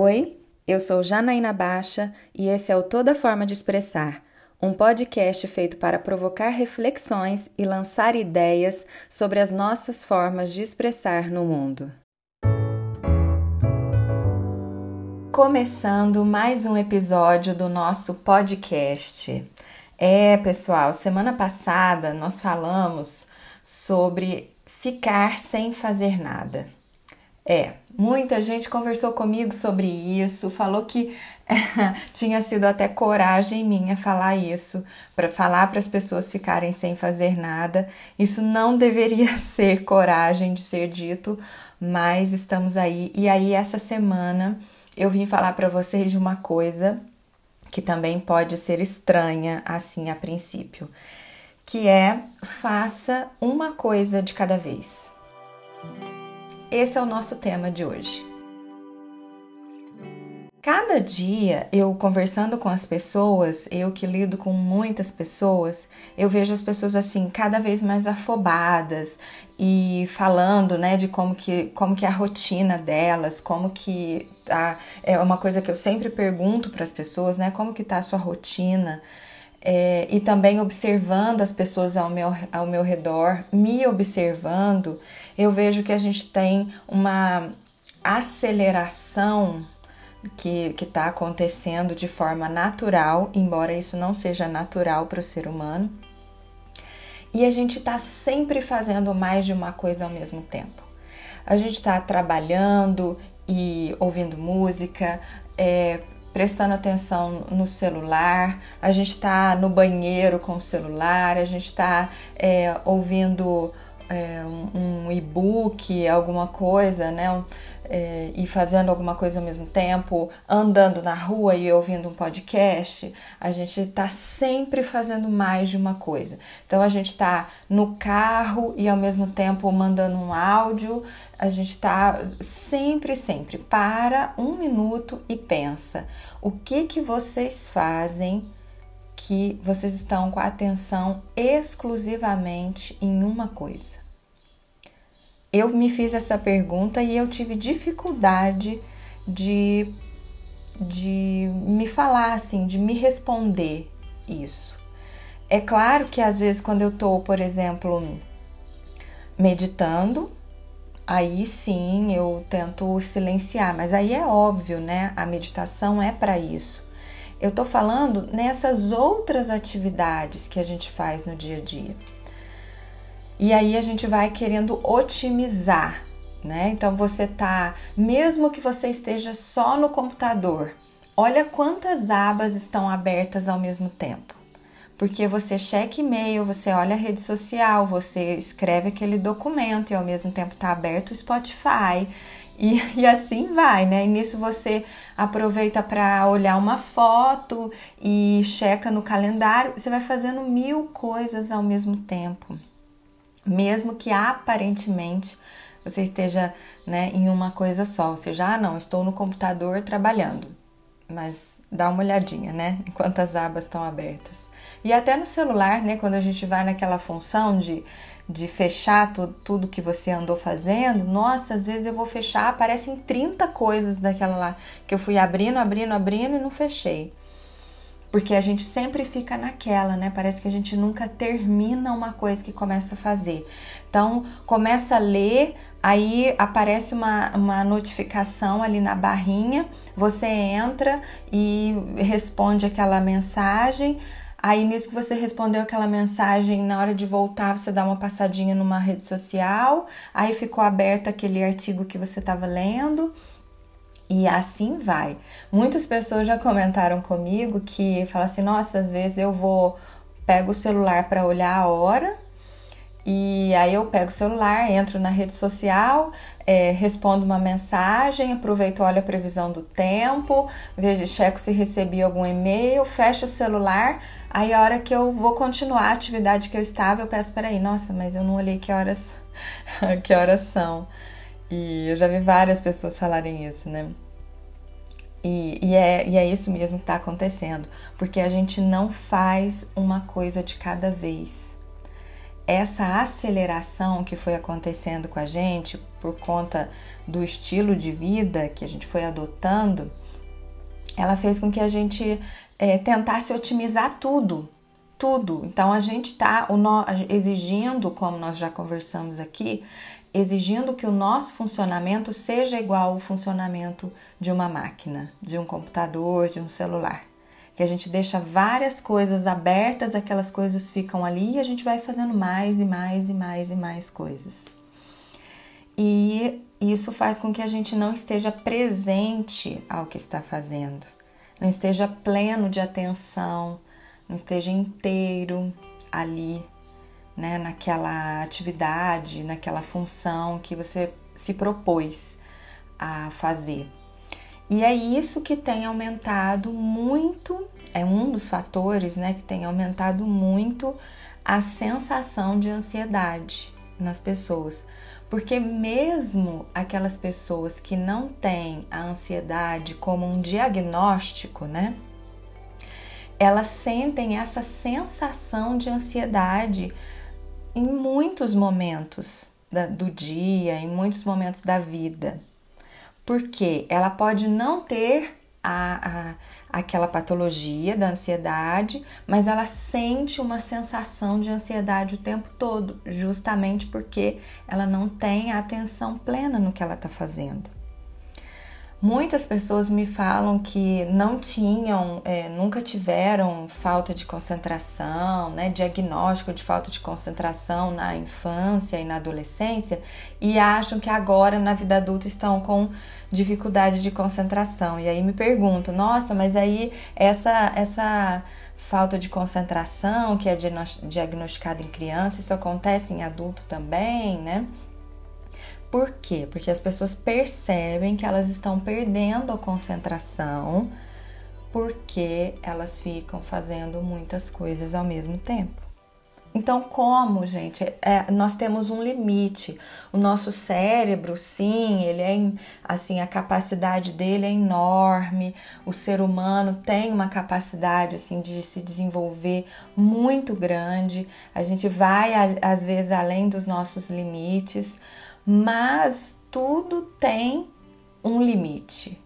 Oi, eu sou Janaína Baixa e esse é o Toda Forma de Expressar, um podcast feito para provocar reflexões e lançar ideias sobre as nossas formas de expressar no mundo. Começando mais um episódio do nosso podcast. É, pessoal, semana passada nós falamos sobre ficar sem fazer nada. É, muita gente conversou comigo sobre isso, falou que tinha sido até coragem minha falar isso, para falar para as pessoas ficarem sem fazer nada. Isso não deveria ser coragem de ser dito, mas estamos aí. E aí, essa semana eu vim falar para vocês de uma coisa que também pode ser estranha assim a princípio, que é faça uma coisa de cada vez. Esse é o nosso tema de hoje. Cada dia eu conversando com as pessoas, eu que lido com muitas pessoas, eu vejo as pessoas assim cada vez mais afobadas e falando, né, de como que como que é a rotina delas, como que tá, é uma coisa que eu sempre pergunto para as pessoas, né, como que tá a sua rotina? É, e também observando as pessoas ao meu, ao meu redor, me observando, eu vejo que a gente tem uma aceleração que está acontecendo de forma natural, embora isso não seja natural para o ser humano. E a gente está sempre fazendo mais de uma coisa ao mesmo tempo. A gente está trabalhando e ouvindo música, é, prestando atenção no celular, a gente está no banheiro com o celular, a gente está é, ouvindo é, um, um e-book, alguma coisa, né? é, e fazendo alguma coisa ao mesmo tempo, andando na rua e ouvindo um podcast, a gente está sempre fazendo mais de uma coisa. Então a gente está no carro e ao mesmo tempo mandando um áudio, a gente está sempre, sempre para um minuto e pensa o que que vocês fazem que vocês estão com a atenção exclusivamente em uma coisa eu me fiz essa pergunta e eu tive dificuldade de, de me falar assim, de me responder isso. É claro que às vezes quando eu tô, por exemplo, meditando, aí sim eu tento silenciar, mas aí é óbvio, né? A meditação é para isso. Eu tô falando nessas outras atividades que a gente faz no dia a dia. E aí a gente vai querendo otimizar, né? Então você tá, mesmo que você esteja só no computador, olha quantas abas estão abertas ao mesmo tempo. Porque você checa e-mail, você olha a rede social, você escreve aquele documento e ao mesmo tempo está aberto o Spotify. E, e, assim vai, né? E nisso você aproveita para olhar uma foto e checa no calendário. Você vai fazendo mil coisas ao mesmo tempo mesmo que aparentemente você esteja né, em uma coisa só, ou seja, ah, não, estou no computador trabalhando, mas dá uma olhadinha, né, enquanto as abas estão abertas. E até no celular, né, quando a gente vai naquela função de, de fechar tu, tudo que você andou fazendo, nossa, às vezes eu vou fechar, aparecem 30 coisas daquela lá que eu fui abrindo, abrindo, abrindo e não fechei. Porque a gente sempre fica naquela, né? Parece que a gente nunca termina uma coisa que começa a fazer. Então, começa a ler, aí aparece uma, uma notificação ali na barrinha, você entra e responde aquela mensagem. Aí, nisso que você respondeu aquela mensagem, na hora de voltar, você dá uma passadinha numa rede social, aí ficou aberto aquele artigo que você estava lendo e assim vai. Muitas pessoas já comentaram comigo que falam assim: nossa, às vezes eu vou, pego o celular para olhar a hora, e aí eu pego o celular, entro na rede social, é, respondo uma mensagem, aproveito, olho a previsão do tempo, vejo, checo se recebi algum e-mail, fecho o celular. Aí a hora que eu vou continuar a atividade que eu estava, eu peço, peraí, nossa, mas eu não olhei que horas, que horas são. E eu já vi várias pessoas falarem isso, né? E, e, é, e é isso mesmo que está acontecendo, porque a gente não faz uma coisa de cada vez. Essa aceleração que foi acontecendo com a gente por conta do estilo de vida que a gente foi adotando, ela fez com que a gente é, tentasse otimizar tudo, tudo. Então a gente está exigindo, como nós já conversamos aqui, exigindo que o nosso funcionamento seja igual ao funcionamento de uma máquina, de um computador, de um celular que a gente deixa várias coisas abertas, aquelas coisas ficam ali e a gente vai fazendo mais e mais e mais e mais coisas. E isso faz com que a gente não esteja presente ao que está fazendo, não esteja pleno de atenção, não esteja inteiro ali, né, naquela atividade, naquela função que você se propôs a fazer. E é isso que tem aumentado muito, é um dos fatores né, que tem aumentado muito a sensação de ansiedade nas pessoas. Porque mesmo aquelas pessoas que não têm a ansiedade como um diagnóstico, né? Elas sentem essa sensação de ansiedade em muitos momentos do dia, em muitos momentos da vida porque ela pode não ter a, a, aquela patologia da ansiedade, mas ela sente uma sensação de ansiedade o tempo todo, justamente porque ela não tem a atenção plena no que ela está fazendo. Muitas pessoas me falam que não tinham, é, nunca tiveram falta de concentração, né, diagnóstico de falta de concentração na infância e na adolescência e acham que agora na vida adulta estão com dificuldade de concentração. E aí me pergunto, nossa, mas aí essa essa falta de concentração que é diagnosticada em criança, isso acontece em adulto também, né? Por quê? Porque as pessoas percebem que elas estão perdendo a concentração porque elas ficam fazendo muitas coisas ao mesmo tempo. Então, como, gente? É, nós temos um limite. O nosso cérebro, sim, ele é assim, a capacidade dele é enorme. O ser humano tem uma capacidade assim de se desenvolver muito grande. A gente vai às vezes além dos nossos limites, mas tudo tem um limite.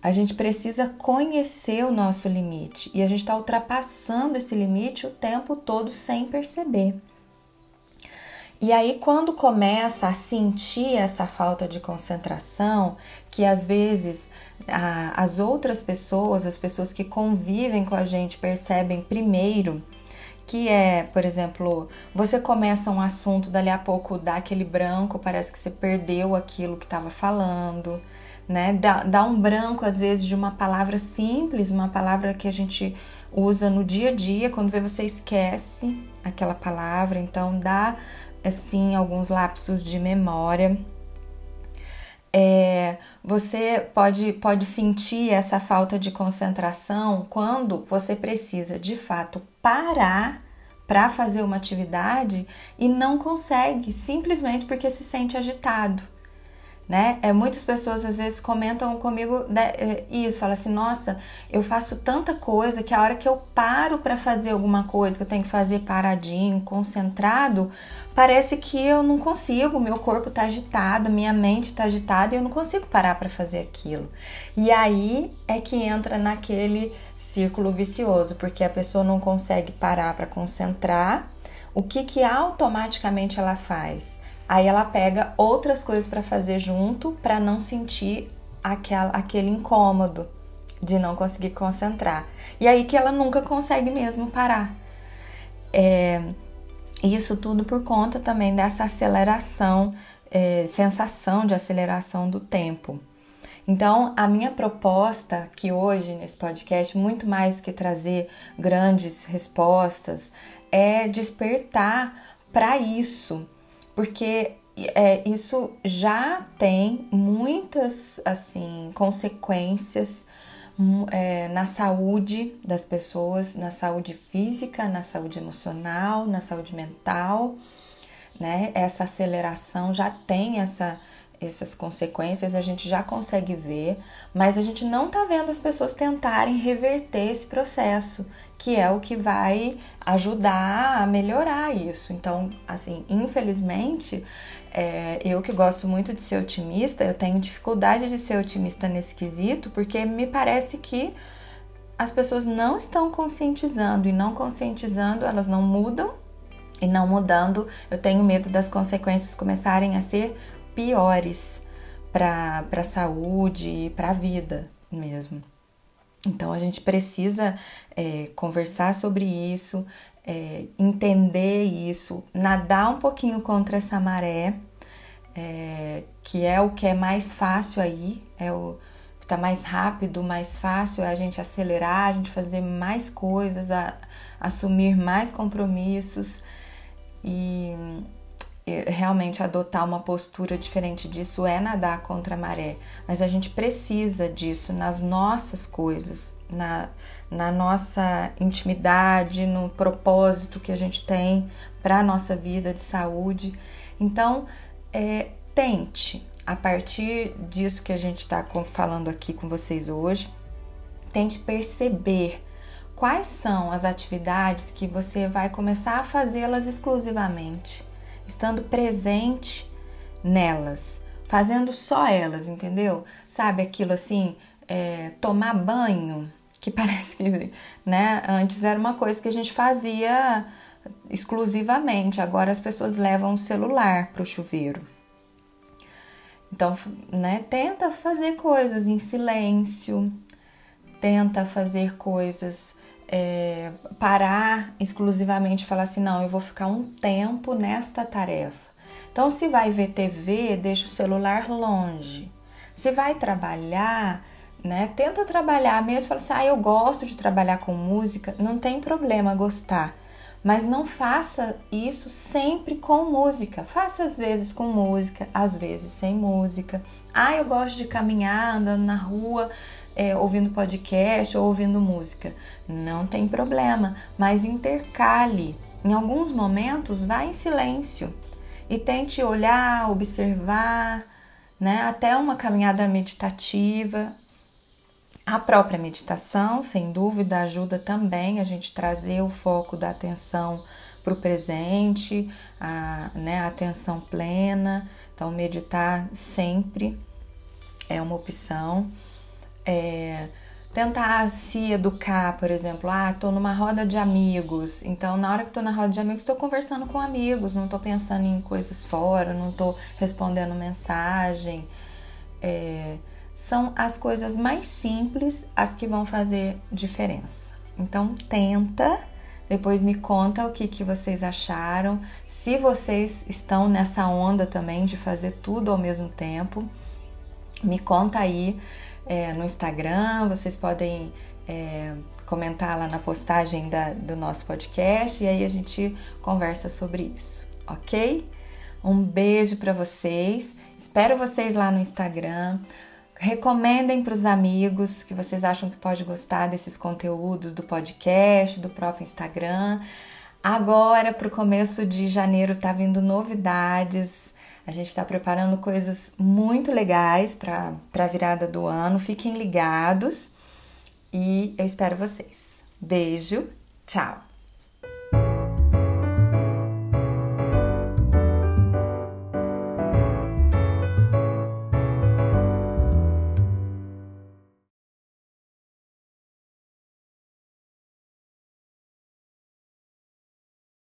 A gente precisa conhecer o nosso limite e a gente está ultrapassando esse limite o tempo todo sem perceber. E aí, quando começa a sentir essa falta de concentração, que às vezes a, as outras pessoas, as pessoas que convivem com a gente, percebem primeiro, que é, por exemplo, você começa um assunto, dali a pouco dá aquele branco, parece que você perdeu aquilo que estava falando, né? Dá, dá um branco, às vezes, de uma palavra simples, uma palavra que a gente usa no dia a dia, quando vê você esquece aquela palavra, então dá, assim, alguns lapsos de memória. É, você pode, pode sentir essa falta de concentração quando você precisa de fato parar para fazer uma atividade e não consegue, simplesmente porque se sente agitado. Né? É, muitas pessoas às vezes comentam comigo né, é, isso, fala assim, nossa, eu faço tanta coisa que a hora que eu paro para fazer alguma coisa que eu tenho que fazer paradinho, concentrado, parece que eu não consigo, meu corpo está agitado, minha mente está agitada e eu não consigo parar para fazer aquilo. E aí é que entra naquele círculo vicioso, porque a pessoa não consegue parar para concentrar. O que que automaticamente ela faz? Aí ela pega outras coisas para fazer junto para não sentir aquela, aquele incômodo de não conseguir concentrar. E aí que ela nunca consegue mesmo parar. É, isso tudo por conta também dessa aceleração, é, sensação de aceleração do tempo. Então, a minha proposta aqui hoje nesse podcast, muito mais que trazer grandes respostas, é despertar para isso, porque é, isso já tem muitas assim consequências é, na saúde das pessoas, na saúde física, na saúde emocional, na saúde mental, né? Essa aceleração já tem essa, essas consequências a gente já consegue ver, mas a gente não tá vendo as pessoas tentarem reverter esse processo, que é o que vai ajudar a melhorar isso. Então, assim, infelizmente, é, eu que gosto muito de ser otimista, eu tenho dificuldade de ser otimista nesse quesito, porque me parece que as pessoas não estão conscientizando e não conscientizando, elas não mudam. E não mudando, eu tenho medo das consequências começarem a ser piores para a saúde e para a vida mesmo. Então a gente precisa é, conversar sobre isso, é, entender isso, nadar um pouquinho contra essa maré, é, que é o que é mais fácil aí, é o que está mais rápido, mais fácil, é a gente acelerar, a gente fazer mais coisas, a, assumir mais compromissos. E realmente adotar uma postura diferente disso é nadar contra a maré, mas a gente precisa disso nas nossas coisas, na, na nossa intimidade, no propósito que a gente tem para a nossa vida de saúde. Então, é, tente, a partir disso que a gente está falando aqui com vocês hoje, tente perceber quais são as atividades que você vai começar a fazê-las exclusivamente estando presente nelas, fazendo só elas, entendeu? Sabe aquilo assim, é, tomar banho, que parece que, né, antes era uma coisa que a gente fazia exclusivamente, agora as pessoas levam o celular para o chuveiro. Então, né, tenta fazer coisas em silêncio, tenta fazer coisas é, parar exclusivamente e falar assim: não, eu vou ficar um tempo nesta tarefa. Então, se vai ver TV, deixa o celular longe. Se vai trabalhar, né? Tenta trabalhar mesmo, fala assim: ah, eu gosto de trabalhar com música, não tem problema gostar. Mas não faça isso sempre com música. Faça às vezes com música, às vezes sem música. Ah, eu gosto de caminhar andando na rua, é, ouvindo podcast ou ouvindo música. Não tem problema, mas intercale. Em alguns momentos, vá em silêncio e tente olhar, observar, né? Até uma caminhada meditativa. A própria meditação, sem dúvida, ajuda também a gente trazer o foco da atenção para o presente, a, né, a atenção plena. Então, meditar sempre é uma opção. É, tentar se educar, por exemplo, ah, tô numa roda de amigos, então na hora que tô na roda de amigos, estou conversando com amigos, não tô pensando em coisas fora, não tô respondendo mensagem. É, são as coisas mais simples as que vão fazer diferença. Então tenta, depois me conta o que, que vocês acharam, se vocês estão nessa onda também de fazer tudo ao mesmo tempo, me conta aí é, no Instagram, vocês podem é, comentar lá na postagem da, do nosso podcast e aí a gente conversa sobre isso, ok? Um beijo para vocês, espero vocês lá no Instagram. Recomendem para os amigos que vocês acham que pode gostar desses conteúdos do podcast, do próprio Instagram. Agora, para o começo de janeiro, tá vindo novidades a gente está preparando coisas muito legais para a virada do ano. Fiquem ligados e eu espero vocês. Beijo, tchau!